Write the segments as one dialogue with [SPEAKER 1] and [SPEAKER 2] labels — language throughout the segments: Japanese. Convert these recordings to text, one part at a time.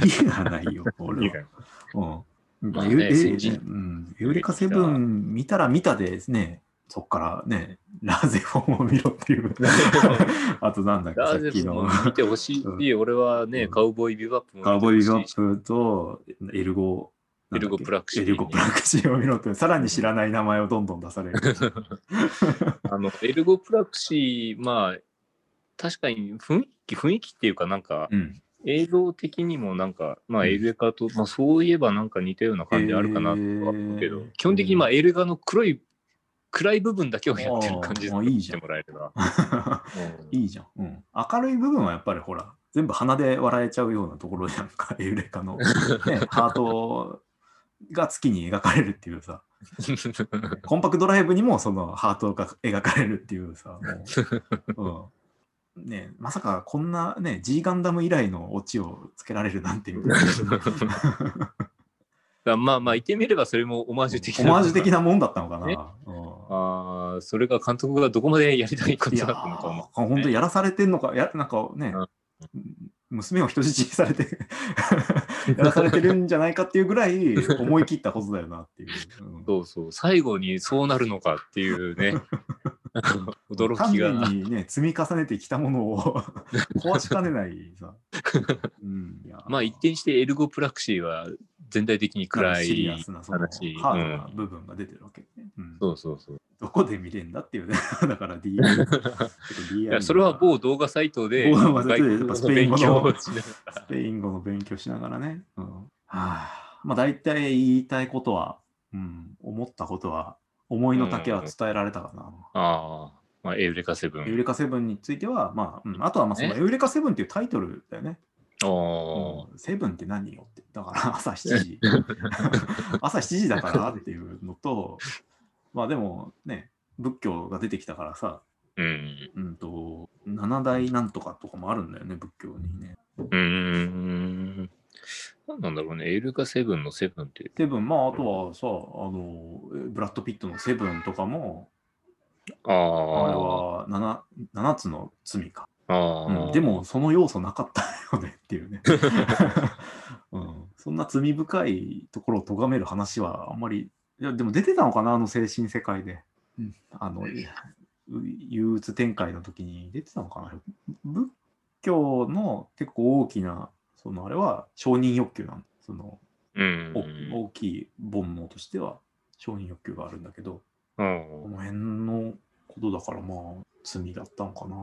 [SPEAKER 1] キリがないよ、俺は。うん。
[SPEAKER 2] まあね
[SPEAKER 1] うん、エウレカセブン見たら見たでですね、そっからね、ラーゼフォンを見ろっていう。あとなんだっけ、
[SPEAKER 2] ラ
[SPEAKER 1] さっきの
[SPEAKER 2] 見てほしい。
[SPEAKER 1] うん
[SPEAKER 2] 俺はね、
[SPEAKER 1] うん
[SPEAKER 2] カウボーイビバップも
[SPEAKER 1] カウボーイビバップとエルゴ、
[SPEAKER 2] エルゴプラクシー
[SPEAKER 1] エルゴプラクシーを見ろって、さらに知らない名前をどんどん出される。
[SPEAKER 2] あの、エルゴプラクシー、まあ、確かに雰囲気、雰囲気っていうかなんか、
[SPEAKER 1] うん。
[SPEAKER 2] 映像的にもなんか、まあ、
[SPEAKER 1] うん。
[SPEAKER 2] エルエカと、まあ、そういえばなんか似たような感じあるかなとは思うけど、
[SPEAKER 1] へー。
[SPEAKER 2] 基本的にまあ、エルガの黒い、暗い部分だけをやってる感じで
[SPEAKER 1] いいじゃん。
[SPEAKER 2] てもらえれば。う ん
[SPEAKER 1] いいじゃん、うん。明るい部分はやっぱりほら、全部鼻で笑えちゃうようなところじゃんか、エウレカの、ね、ハートが月に描かれるっていうさ、コンパクトドライブにもそのハートが描かれるっていうさ、もう。うんね、まさかこんなね、G ガンダム以来のオチをつけられるなんていう。
[SPEAKER 2] だまあまあ、言ってみればそれもオマージュ的
[SPEAKER 1] オマージュ的なもんだったのかな。
[SPEAKER 2] ね
[SPEAKER 1] うん
[SPEAKER 2] ああ、それが監督がどこまでやりたいことだったのかも。
[SPEAKER 1] ー、本当やらされてんのか、やなんかね、娘を人質にされて やらされてるんじゃないかっていうぐらい思い切ったことだよなっていう。うん
[SPEAKER 2] そうそう、最後にそうなるのかっていうね、驚きが。
[SPEAKER 1] 丹念にね、積み重ねてきたものを 壊しかねないさ。うん、いや
[SPEAKER 2] まあ一転してエルゴプラクシーは全体的に暗い
[SPEAKER 1] シリアスなその
[SPEAKER 2] 話。
[SPEAKER 1] ハード
[SPEAKER 2] うん
[SPEAKER 1] な部分が出てるわけね。うん
[SPEAKER 2] そうそうそう。
[SPEAKER 1] どこで見れんだっていうね。だから D
[SPEAKER 2] いやそれは某動画サイトで
[SPEAKER 1] スペイン語の
[SPEAKER 2] 勉強をしなが
[SPEAKER 1] ス
[SPEAKER 2] ら
[SPEAKER 1] ペイン語の勉強しながらね。うん、はあ、まあ大体言いたいことは、うん、思ったことは、思いの丈は伝えられたかな。
[SPEAKER 2] ああ、まあ、エウレカセブン。
[SPEAKER 1] エウレカセブンについては、まあ、うん、あとはまあその
[SPEAKER 2] ね
[SPEAKER 1] エウレカセブンっていうタイトルだよね。
[SPEAKER 2] お
[SPEAKER 1] うんセブンって何よって。だから 朝7時。朝7時だからっていうのと、まあでもね、仏教が出てきたからさ、
[SPEAKER 2] うん。
[SPEAKER 1] うんと、七大なんとかとかもあるんだよね、仏教にね。
[SPEAKER 2] うーん。何なんだろうね、エウレカセブンのセブンって。
[SPEAKER 1] セブン、まああとはさ、あの、ブラッド・ピットのセブンとかも、
[SPEAKER 2] あ
[SPEAKER 1] あれ
[SPEAKER 2] あ。
[SPEAKER 1] は 7, 7つの罪か、
[SPEAKER 2] ああ、
[SPEAKER 1] うん。でもその要素なかったよねっていうね、うん、そんな罪深いところを咎める話はあんまりいやでも出てたのかなあの精神世界で、うん、あのい憂鬱展開の時に出てたのかな。仏教の結構大きなそのあれは承認欲求なんその、
[SPEAKER 2] うん。
[SPEAKER 1] お大きい煩悩としては承認欲求があるんだけど
[SPEAKER 2] うん
[SPEAKER 1] この辺のことだからまあ罪だったのかな。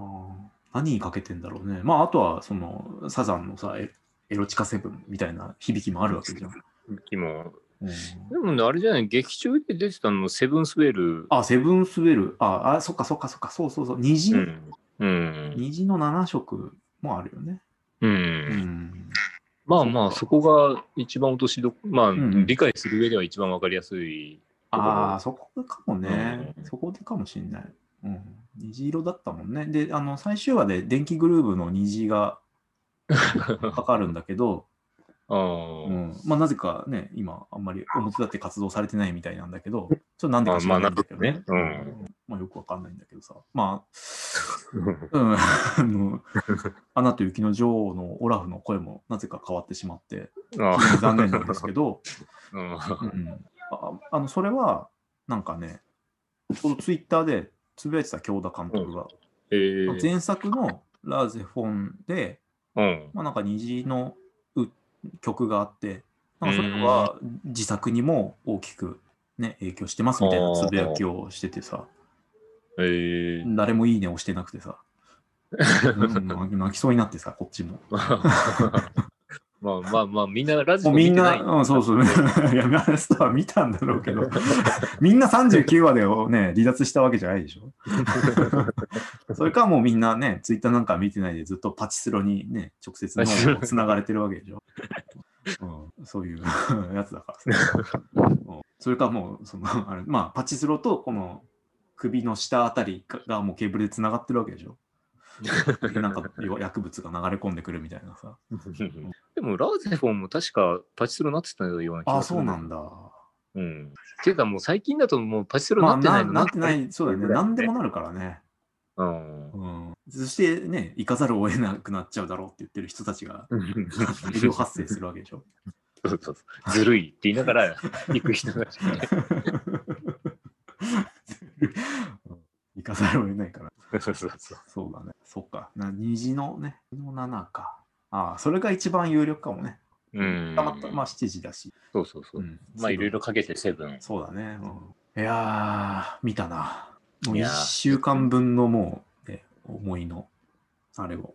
[SPEAKER 1] 何にかけてんだろうね。まああとはそのサザンのさエエロチカセブンみたいな響きもあるわけじゃん。
[SPEAKER 2] でも、
[SPEAKER 1] うん
[SPEAKER 2] でもね、あれじゃない、劇中で出てたの、セブンスウェル。
[SPEAKER 1] あ、セブンスウェル。あ、あそっかそっかそっか。そうそうそう。虹、
[SPEAKER 2] うん。うん。
[SPEAKER 1] 虹の7色もあるよね。
[SPEAKER 2] う。
[SPEAKER 1] うんん。
[SPEAKER 2] まあまあ、そこが一番落としどこ、まあ、
[SPEAKER 1] んうん
[SPEAKER 2] 理解する上では一番わかりやすい。
[SPEAKER 1] ああ、そこかもね。
[SPEAKER 2] うん
[SPEAKER 1] そこでかもしんない。うん。虹色だったもんね。で、あの、最終話で電気グルーヴの虹が かかるんだけど、
[SPEAKER 2] ああ、
[SPEAKER 1] うん、まあなぜかね、今あんまり表立って活動されてないみたいなんだけど、ちょっとなんでか知らないんだけどねうんまあよくわかんないんだけどさ。まあ、うん、あの、アナと雪の女王のオラフの声もなぜか変わってしまって、残念なんですけど、
[SPEAKER 2] うん。
[SPEAKER 1] うん、ああの、それは、なんかね、ちょうどツイッターでつぶやいてた京田監督が、
[SPEAKER 2] え。ー
[SPEAKER 1] 前作のラーゼフォンで、
[SPEAKER 2] うん。
[SPEAKER 1] まあ、なんか虹のう曲があって、なんかそれは自作にも大きく、ね、影響してますみたいなつぶやきをしててさ、
[SPEAKER 2] えー
[SPEAKER 1] 誰もいいねをしてなくてさ、う ん泣きそうになってさ、こっちも。
[SPEAKER 2] まあまあまあ、みんなラジオ
[SPEAKER 1] もうみんな、
[SPEAKER 2] 見てない。
[SPEAKER 1] うん、そうそう、いや、ラストは見たんだろうけど、みんな39話でね、離脱したわけじゃないでしょ。それかもうみんなね、ツイッターなんか見てないでずっとパチスロにね、直接つながれてるわけでしょ。うん、そういうやつだからさ。うんそれかもう、その、あれ、まあ、パチスロとこの首の下あたりがもうケーブルでつながってるわけでしょ？でなんか薬物が流れ込んでくるみたいなさ。
[SPEAKER 2] でも、ラーゼフォンも確かパチスロなってたような気
[SPEAKER 1] ああ、
[SPEAKER 2] がする。
[SPEAKER 1] そうなんだ。
[SPEAKER 2] うん。っていうかもう最近だともうパチスロ
[SPEAKER 1] まあ、
[SPEAKER 2] なってなの？
[SPEAKER 1] ないなってない、そうだよね。何でもなるからね。
[SPEAKER 2] うん。
[SPEAKER 1] うん。そしてね、行かざるを得なくなっちゃうだろうって言ってる人たちが大量発生するわけでしょ？
[SPEAKER 2] そうそうそうずるいって言いながら行く人たちがね。
[SPEAKER 1] 行かざるを得ないから。
[SPEAKER 2] そうそうそう。
[SPEAKER 1] そうだね。そっか。な虹のね、の7か。ああ、それが一番有力かもね。
[SPEAKER 2] うん。
[SPEAKER 1] たまたま7時だし。
[SPEAKER 2] そうそうそうう。
[SPEAKER 1] ん
[SPEAKER 2] まあいろいろかけてセブン。
[SPEAKER 1] そうだね。うん、いやー、見たな。もう1
[SPEAKER 2] いやー
[SPEAKER 1] 週間分のもう、ね、思いの、あれを。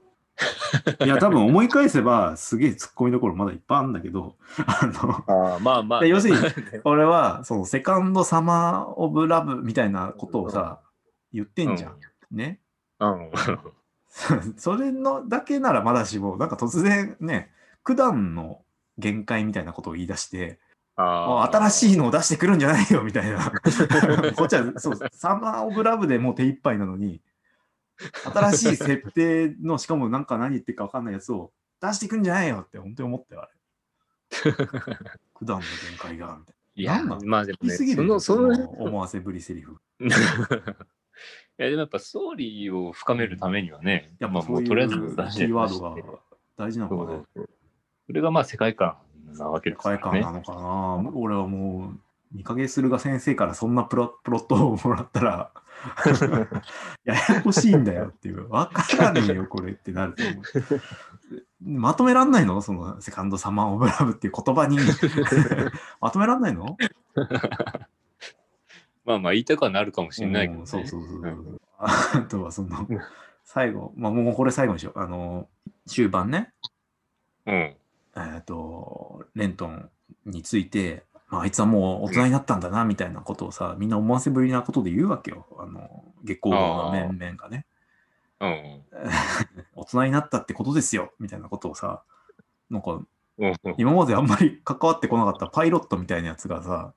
[SPEAKER 1] いや、多分思い返せば、すげえツッコミどころまだいっぱいあるんだけど、あの、
[SPEAKER 2] ああまあまあ。
[SPEAKER 1] で要するに 俺は、その、セカンドサマーオブラブみたいなことをさ、言ってんじゃん。ね。
[SPEAKER 2] うん。
[SPEAKER 1] それのだけならまだしも、なんか突然ね、九段の限界みたいなことを言い出して、
[SPEAKER 2] ああ。
[SPEAKER 1] 新
[SPEAKER 2] い。
[SPEAKER 1] しいのを出してくるんじゃないよみたいな。こっちはそうサマーオブラブでもう手一杯なのに、新しい設定の、しかもなんか何言ってるか分かんないやつを出してくんじゃないよって本当に思ったよ、あれ。九段の限界が、みたい
[SPEAKER 2] いや
[SPEAKER 1] なんな、の
[SPEAKER 2] まあでもね、
[SPEAKER 1] な。言いすぎ
[SPEAKER 2] その、その、
[SPEAKER 1] 思わせぶりセリフ。
[SPEAKER 2] やでもやっぱストーリーを深めるためにはね、
[SPEAKER 1] やっぱそう
[SPEAKER 2] とりあえず出して
[SPEAKER 1] キーワードが大事な
[SPEAKER 2] そ
[SPEAKER 1] のかな。
[SPEAKER 2] うそれがまあ世界観なわけです
[SPEAKER 1] 世界。観なのかな、俺はもう、三影駿が先生からそんなプロプロットをもらったら、ややこしいんだよっていう、わからねえよ、これってなると思う。まとめらんないの？そのセカンドサマーオブラブっていう言葉に まとめらんないの？
[SPEAKER 2] まあまあ言いたくはなるかもしれないけど、ね
[SPEAKER 1] うんそうそうそう。
[SPEAKER 2] うん
[SPEAKER 1] あとはその、最後、まあもうこれ最後にしよう。あの、終盤ね、
[SPEAKER 2] うん。
[SPEAKER 1] えっ、と、レントンについて、まあ、あいつはもう大人になったんだな、みたいなことをさ、みんな思わせぶりなことで言うわけよ。あの、月光の面々がね。
[SPEAKER 2] うん。
[SPEAKER 1] 大人になったってことですよ、みたいなことをさ、なんか、
[SPEAKER 2] うん。
[SPEAKER 1] 今まであんまり関わってこなかったパイロットみたいなやつがさ、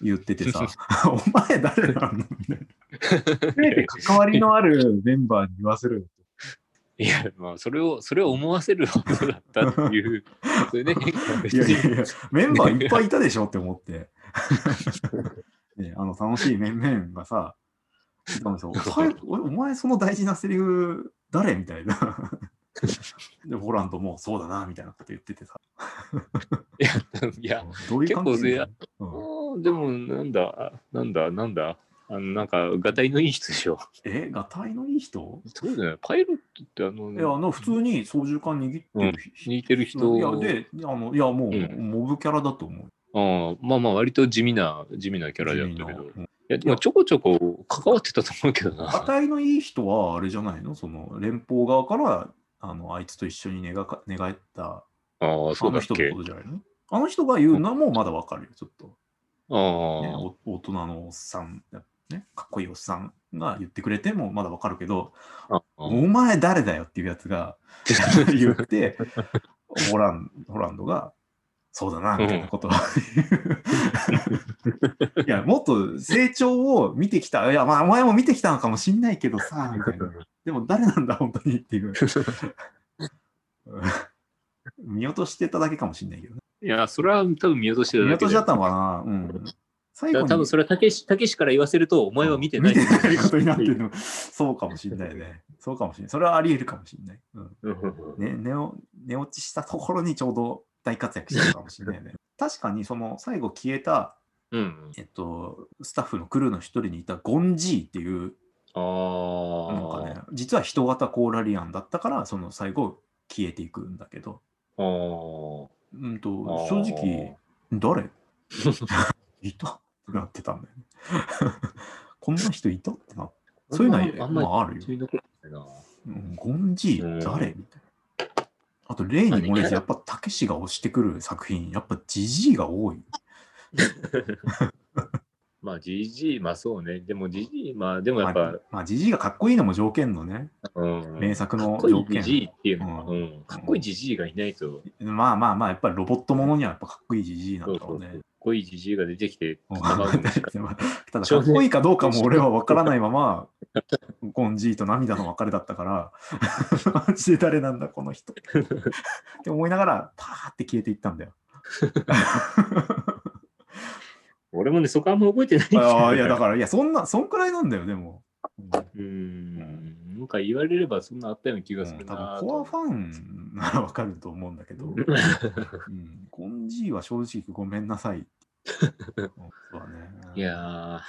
[SPEAKER 1] 言っててさ、お前誰なのみたいな。関わりのあるメンバーに言わせる。
[SPEAKER 2] いや、まあ、それを、それを思わせるほどだったっていう、それで変化別
[SPEAKER 1] いやい
[SPEAKER 2] に
[SPEAKER 1] やいや、メンバーいっぱいいたでしょって思って。ね、あの楽しい面々がさ、お前おお前その大事なセリフ誰みたいな。で、ホランドもそうだなみたいなこと言っててさ。
[SPEAKER 2] いや、いや、
[SPEAKER 1] どういう関係
[SPEAKER 2] 結構
[SPEAKER 1] うん
[SPEAKER 2] でも、なんだ、なんだ、なんだ、あの、なんか、がたいのいい人でしょ。
[SPEAKER 1] え、がたいのいい人？
[SPEAKER 2] そうだよね。パイロットって、あの、
[SPEAKER 1] いや、あの、普通に操縦桿握ってる人。
[SPEAKER 2] 似てる人
[SPEAKER 1] いや、で、あのいやもう、
[SPEAKER 2] うん
[SPEAKER 1] モブキャラだと思う。
[SPEAKER 2] ああまあまあ、割と地味な、地味なキャラだったけど。い
[SPEAKER 1] うん
[SPEAKER 2] や、でもちょこちょこ関わってたと思うけどな。
[SPEAKER 1] いのいい人は、あれじゃないの？その、連邦側から、あの、あいつと一緒に寝がか寝返った、
[SPEAKER 2] ああ、そ
[SPEAKER 1] あの人の
[SPEAKER 2] うだっけ
[SPEAKER 1] ことじゃないの？あの人が言うのもまだわかるよ、ちょっと。
[SPEAKER 2] あ
[SPEAKER 1] ね、
[SPEAKER 2] あ、
[SPEAKER 1] お大人のおっさん、ね、かっこいいおっさんが言ってくれてもまだわかるけど、お前誰だよっていうやつが 言って、ホランホランドが、そうだな、みたいなことを言う。いや、もっと成長を見てきた。いや、まあ、お前も見てきたのかもしんないけどさ、みたいな。でも誰なんだ、本当にっていう。うん見落としてただけかもしんないけどね。
[SPEAKER 2] いや、それは多分見落としてた
[SPEAKER 1] 見
[SPEAKER 2] だけで
[SPEAKER 1] 落としだったのかなうん。最後に
[SPEAKER 2] 多分それはたけし、たけしから言わせると、お前は見てない。
[SPEAKER 1] 見てないことになってるの。そうかもしれないね。そうかもしれない。それはあり得るかもしれない。うん
[SPEAKER 2] うん
[SPEAKER 1] ね、寝お寝落ちしたところにちょうど大活躍してるかもしれないね。確かにその最後消えた、
[SPEAKER 2] うん。
[SPEAKER 1] えっと、スタッフのクルーの一人にいたゴンジーっていう、
[SPEAKER 2] ああ。
[SPEAKER 1] なんかね、実は人型コーラリアンだったから、その最後消えていくんだけど、
[SPEAKER 2] あー
[SPEAKER 1] うんと正直、誰？いた？なってたんだよね。こんな人いた？ってなそういうのは
[SPEAKER 2] ま
[SPEAKER 1] ああるよゴンジ
[SPEAKER 2] うん
[SPEAKER 1] ー誰みたいな。あと、例に漏れず、やっぱ、たけしが推してくる作品、やっぱ、ジジイが多い。
[SPEAKER 2] まあ、じじい、まあそうね。でも、じじい、まあ、でもや
[SPEAKER 1] ま
[SPEAKER 2] っぱ
[SPEAKER 1] あ、、まあ、ジジイがかっこいいのも条件のね、
[SPEAKER 2] うん。
[SPEAKER 1] 名作
[SPEAKER 2] か
[SPEAKER 1] の
[SPEAKER 2] っこいい
[SPEAKER 1] 条件。
[SPEAKER 2] じじいっていうのは。かっこいいじじいがいないと、
[SPEAKER 1] まあまあまあ、やっぱりロボットものにはやっぱかっこいいジジイなん
[SPEAKER 2] そうそううそう。こいいじじいが出てきて、
[SPEAKER 1] うん
[SPEAKER 2] 戦うのもしか
[SPEAKER 1] ただ、かっこいいかどうかも俺は分からないまま、ゴンジーと涙の別れだったから、マジで誰なんだ、この人。って思いながら、パーって消えていったんだよ。
[SPEAKER 2] 俺もね、そこあんま覚えてない
[SPEAKER 1] ああ、いや、だから、いや、そんな、そんくらいなんだよ、でも。
[SPEAKER 2] うーん。なんか言われればそんなあったような気がする
[SPEAKER 1] うん多
[SPEAKER 2] な
[SPEAKER 1] 分コアファンならわかると思うんだけど、うん、ゴンジーは正直ごめんなさい。うんそうだね。
[SPEAKER 2] いやー、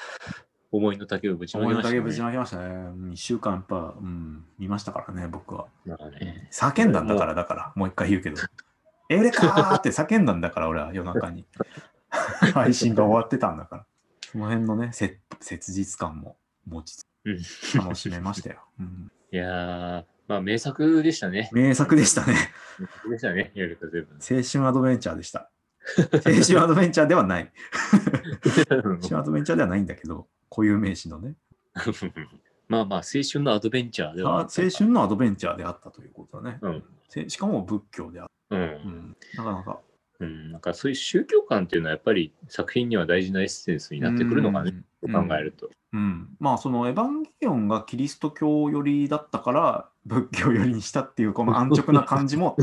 [SPEAKER 2] 思いの丈をぶちま
[SPEAKER 1] 思いの
[SPEAKER 2] けました、ね。
[SPEAKER 1] 丈ぶちまけましたね。1週間やっぱ、うん、見ましたからね、僕は。
[SPEAKER 2] まあね。
[SPEAKER 1] 叫んだんだから、だから、もう一回言うけど。エレカーって叫んだんだから、俺は夜中に。配信が終わってたんだから。その辺のね、せ切実感も持ちつ楽しめましたよ。うん
[SPEAKER 2] いやー、まあ名作でしたね。
[SPEAKER 1] 名作でしたね。
[SPEAKER 2] 名作でしたね、やるか全部。
[SPEAKER 1] 青春アドベンチャーでした。青春アドベンチャーではない。青春アドベンチャーではないんだけど、固有名詞のね、
[SPEAKER 2] まあまあ、青春のアドベンチャーではあ
[SPEAKER 1] 青春のアドベンチャーであったということだね。
[SPEAKER 2] うん
[SPEAKER 1] せしかも仏教であっ
[SPEAKER 2] う。
[SPEAKER 1] た。うんん、なかなか。
[SPEAKER 2] うん。なんかそういう宗教観っていうのはやっぱり作品には大事なエッセンスになってくるのかね、と
[SPEAKER 1] うん
[SPEAKER 2] 考えると。
[SPEAKER 1] うん、まあそのエヴァンゲリオンがキリスト教寄りだったから仏教寄りにしたっていうこの 安直な感じも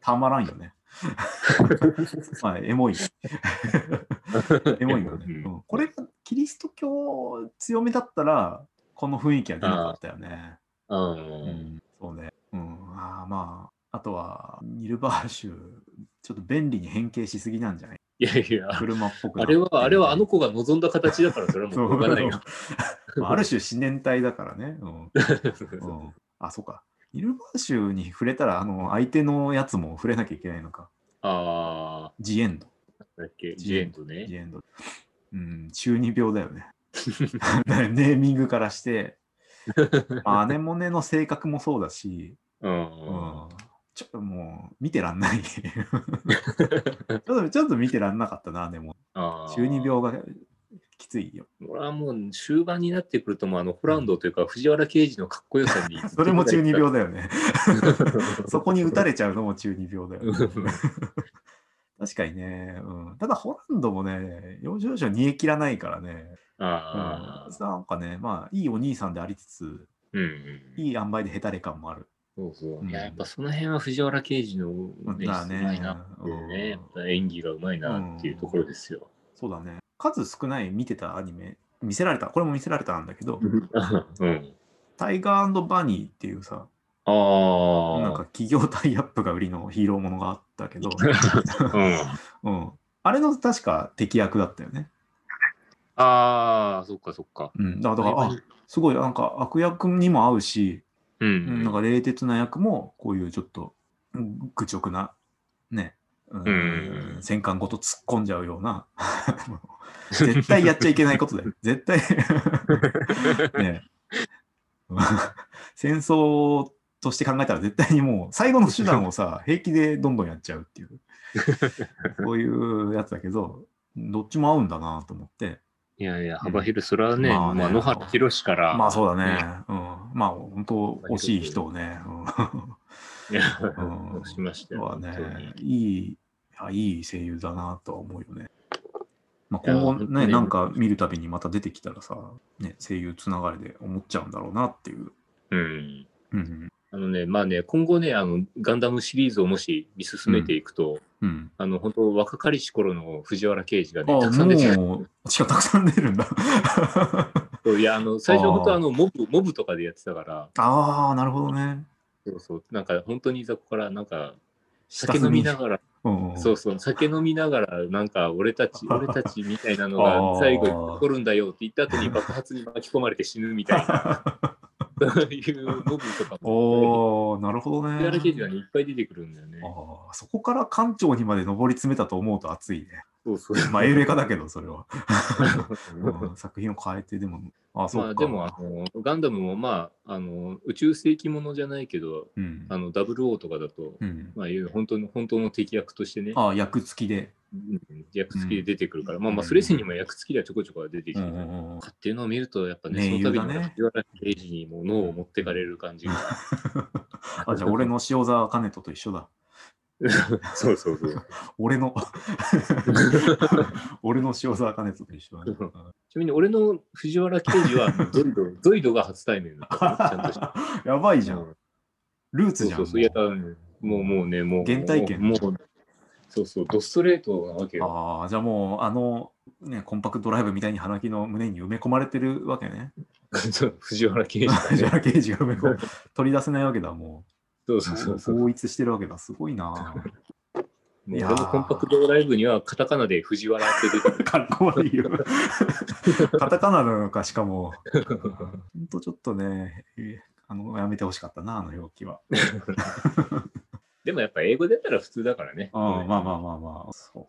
[SPEAKER 1] たまらんよね。まあエモい。エモいよね、
[SPEAKER 2] うん
[SPEAKER 1] うんこれがキリスト教強めだったらこの雰囲気は出なかったよね。
[SPEAKER 2] う。
[SPEAKER 1] うんん、そうね。うん、あーまああとはニルバーシュちょっと便利に変形しすぎなんじゃない？
[SPEAKER 2] いやいや、
[SPEAKER 1] 車っぽく
[SPEAKER 2] あれは、あれはあの子が望んだ形だから、それはもう
[SPEAKER 1] あある種思念体だからね。うん うん、あ、そうか。イルバーシュに触れたら、あの、相手のやつも触れなきゃいけないのか。
[SPEAKER 2] あ
[SPEAKER 1] ジエンド。
[SPEAKER 2] あ、だっけ、ジエンド
[SPEAKER 1] ジ
[SPEAKER 2] ね。
[SPEAKER 1] エンド。うん、中二病だよね。ネーミングからして、まあ、アネモネの性格もそうだし、
[SPEAKER 2] うん。
[SPEAKER 1] うん、ちょっともう、見てらんない。ちょっと、ちょっと見てらんなかったな、でも。中二病がきついよ。
[SPEAKER 2] 俺はもう終盤になってくると、もうあの、ホランドというか、藤原啓治のかっこよさに。
[SPEAKER 1] それも中二病だよね。そこに打たれちゃうのも中二病だよね。確かにね、うん。ただ、ホランドもね、要所要所煮え切らないからね。
[SPEAKER 2] ああ、
[SPEAKER 1] うん、なんかね、まあ、いいお兄さんでありつつ、
[SPEAKER 2] うんうん。
[SPEAKER 1] いい塩梅でヘタレ感もある。
[SPEAKER 2] そうそう。
[SPEAKER 1] うん
[SPEAKER 2] いや、やっぱその辺は藤原刑事の演
[SPEAKER 1] だね
[SPEAKER 2] 出うまいなっていうね。演技がうまいなっていうところですよ。
[SPEAKER 1] そうだね。数少ない見てたアニメ、見せられた、これも見せられたんだけど、
[SPEAKER 2] うん。
[SPEAKER 1] タイガーバニーっていうさ、
[SPEAKER 2] ああ。
[SPEAKER 1] なんか企業タイアップが売りのヒーローものがあったけど、
[SPEAKER 2] うん。
[SPEAKER 1] うん。あれの確か敵役だったよね。
[SPEAKER 2] ああ、そっかそっか。
[SPEAKER 1] うん。だから、だからあ、すごい、なんか悪役にも合うし、
[SPEAKER 2] う
[SPEAKER 1] うん
[SPEAKER 2] ん。
[SPEAKER 1] なんか冷徹な役も、こういうちょっと、うん愚直な、ね、うん
[SPEAKER 2] うん
[SPEAKER 1] 戦艦ごと突っ込んじゃうような、絶対やっちゃいけないことだよ。絶対、ね、戦争として考えたら絶対にもう、最後の手段をさ、平気でどんどんやっちゃうっていう、そういうやつだけど、どっちも合うんだなと思って、
[SPEAKER 2] いやいや、幅広い、それはね、
[SPEAKER 1] まあね
[SPEAKER 2] まあ野原宏から。
[SPEAKER 1] まあそうだね。うん。まあ本当惜しい人をね。
[SPEAKER 2] いや
[SPEAKER 1] うんうん
[SPEAKER 2] しましたよ。
[SPEAKER 1] ね。いい、あいい声優だなとは思うよね。まあ今後ね、なんか見るたびにまた出てきたらさ、ね、声優つながりで思っちゃうんだろうなっていう。
[SPEAKER 2] うん。
[SPEAKER 1] うん。
[SPEAKER 2] あのね、まあね、今後ね、あの、ガンダムシリーズをもし見進めていくと、
[SPEAKER 1] うん。
[SPEAKER 2] あの、本当若かりし頃の藤原刑事がね、
[SPEAKER 1] あ
[SPEAKER 2] たくさん出てくる。
[SPEAKER 1] たくさん出るんだ。
[SPEAKER 2] そういや、あの、最初本当あの、モブ、モブとかでやってたから、
[SPEAKER 1] ああ、なるほどね。
[SPEAKER 2] そうそう、なんか本当にそこから、なんか、
[SPEAKER 1] 下
[SPEAKER 2] 酒飲みながら、そうそう、酒飲みながら、なんか、俺たち、俺たちみたいなのが最後に残るんだよって言った後に爆発に巻き込まれて死ぬみたいな、そういうモブとかも、
[SPEAKER 1] なるほどね。
[SPEAKER 2] いっぱい出てくるんだよね。
[SPEAKER 1] そこから館長にまで上り詰めたと思うと熱いね。
[SPEAKER 2] そうそう。
[SPEAKER 1] まあ、エウレカだけど、それは。うん作品を変えて、でも、あそうか。
[SPEAKER 2] まあでもあの、ガンダムもまあ、あの宇宙世紀ものじゃないけど、
[SPEAKER 1] うん。
[SPEAKER 2] あの WO とかだと、
[SPEAKER 1] うん、
[SPEAKER 2] まあ、いう本当の本当の敵役としてね、
[SPEAKER 1] ああ、役付きで。
[SPEAKER 2] うん役付きで出てくるから、まあま
[SPEAKER 1] うん
[SPEAKER 2] あ、それ以前にも役付きではちょこちょこは出てきて
[SPEAKER 1] うん
[SPEAKER 2] っていうのを見ると、やっぱね、
[SPEAKER 1] ね
[SPEAKER 2] その度に藤原刑事にも脳を持ってかれる感じが。
[SPEAKER 1] あ、じゃあ、俺の塩沢兼人と一緒だ。
[SPEAKER 2] そうそうそう。
[SPEAKER 1] 俺の、俺の塩沢兼人と一緒だね。うん
[SPEAKER 2] ちなみに俺の藤原刑事はゾイド、ゾイドが初対面だったから、ちゃんと。
[SPEAKER 1] やばいじゃ。
[SPEAKER 2] うんん
[SPEAKER 1] ルーツじゃん。
[SPEAKER 2] そうそうそう。いや、もうもうね、もう。
[SPEAKER 1] 原体験
[SPEAKER 2] もう、そうそう、ドストレートなわけよ。
[SPEAKER 1] ああ、じゃあもう、あの、ね、コンパクトドライブみたいに花木の胸に埋め込まれてるわけね。
[SPEAKER 2] 藤原刑事が
[SPEAKER 1] 藤
[SPEAKER 2] ね。
[SPEAKER 1] 原刑事が埋め込む取り出せないわけだ、も
[SPEAKER 2] そうそうそう。
[SPEAKER 1] 統一してるわけだ。すごいな。
[SPEAKER 2] もう
[SPEAKER 1] いやー
[SPEAKER 2] 俺のコンパクトライブにはカタカナで藤原って出てる。
[SPEAKER 1] かっこ悪いよ。カタカナなのか、しかも。ほんとちょっとね、あのやめてほしかったな、あの表記は。
[SPEAKER 2] でもやっぱ英語出たら普通だからね。
[SPEAKER 1] うん、まあまあまあまあ。そう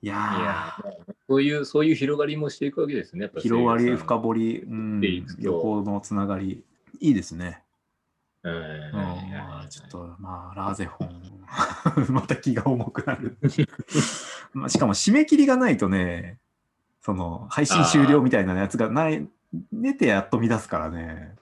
[SPEAKER 1] いや
[SPEAKER 2] い
[SPEAKER 1] ー
[SPEAKER 2] やーそういう、そういう広がりもしていくわけですね。
[SPEAKER 1] 広がり、深掘り、うん
[SPEAKER 2] でいく、と
[SPEAKER 1] 横のつながり、いいですね。
[SPEAKER 2] うん
[SPEAKER 1] ちょっと、まあ、ラーゼフォン、また気が重くなる。まあしかも、締め切りがないとね、その、配信終了みたいなやつがない、寝てやっと乱すからね、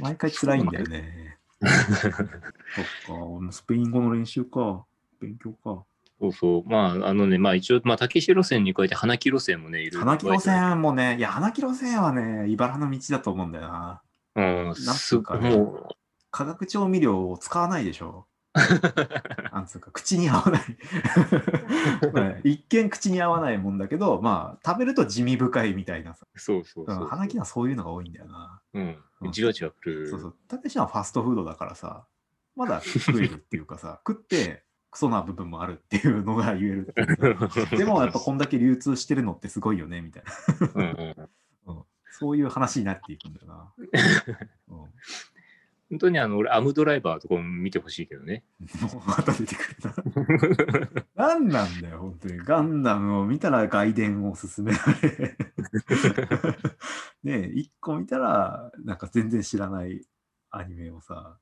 [SPEAKER 1] 毎回辛いんだよね。そっか、スペイン語の練習か、勉強か。
[SPEAKER 2] そうそう。まあ、あのね、まあ一応、まあ、竹石路線に加えて花木路線もね、いる。
[SPEAKER 1] 花木路線もね、いや、花木路線はね、茨の道だと思うんだよな。
[SPEAKER 2] うん、
[SPEAKER 1] なん
[SPEAKER 2] す
[SPEAKER 1] つうかね
[SPEAKER 2] も
[SPEAKER 1] 化学調味料を使わないでしょ。なんつうか、口に合わない。ね一見口に合わないもんだけど、まあ、食べると地味深いみたいなさ。
[SPEAKER 2] う、そうそう
[SPEAKER 1] うん
[SPEAKER 2] そう。
[SPEAKER 1] 花木はそういうのが多いんだよな。
[SPEAKER 2] うん
[SPEAKER 1] う。ん
[SPEAKER 2] じわじわくる。
[SPEAKER 1] そうそう。たけしはファストフードだからさ、まだ食えるっていうかさ、食ってクソな部分もあるっていうのが言えるでもやっぱこんだけ流通してるのってすごいよね、みたいな。
[SPEAKER 2] うんうん
[SPEAKER 1] うんそういう話になっていくんだよな。うんも
[SPEAKER 2] 本当にあの、俺、アムドライバーとかも見てほしいけどね。
[SPEAKER 1] うまた出てくるな。何なんだよ、本当に。ガンダムを見たら外伝を勧められ。ねえ、一個見たら、なんか全然知らないアニメをさ、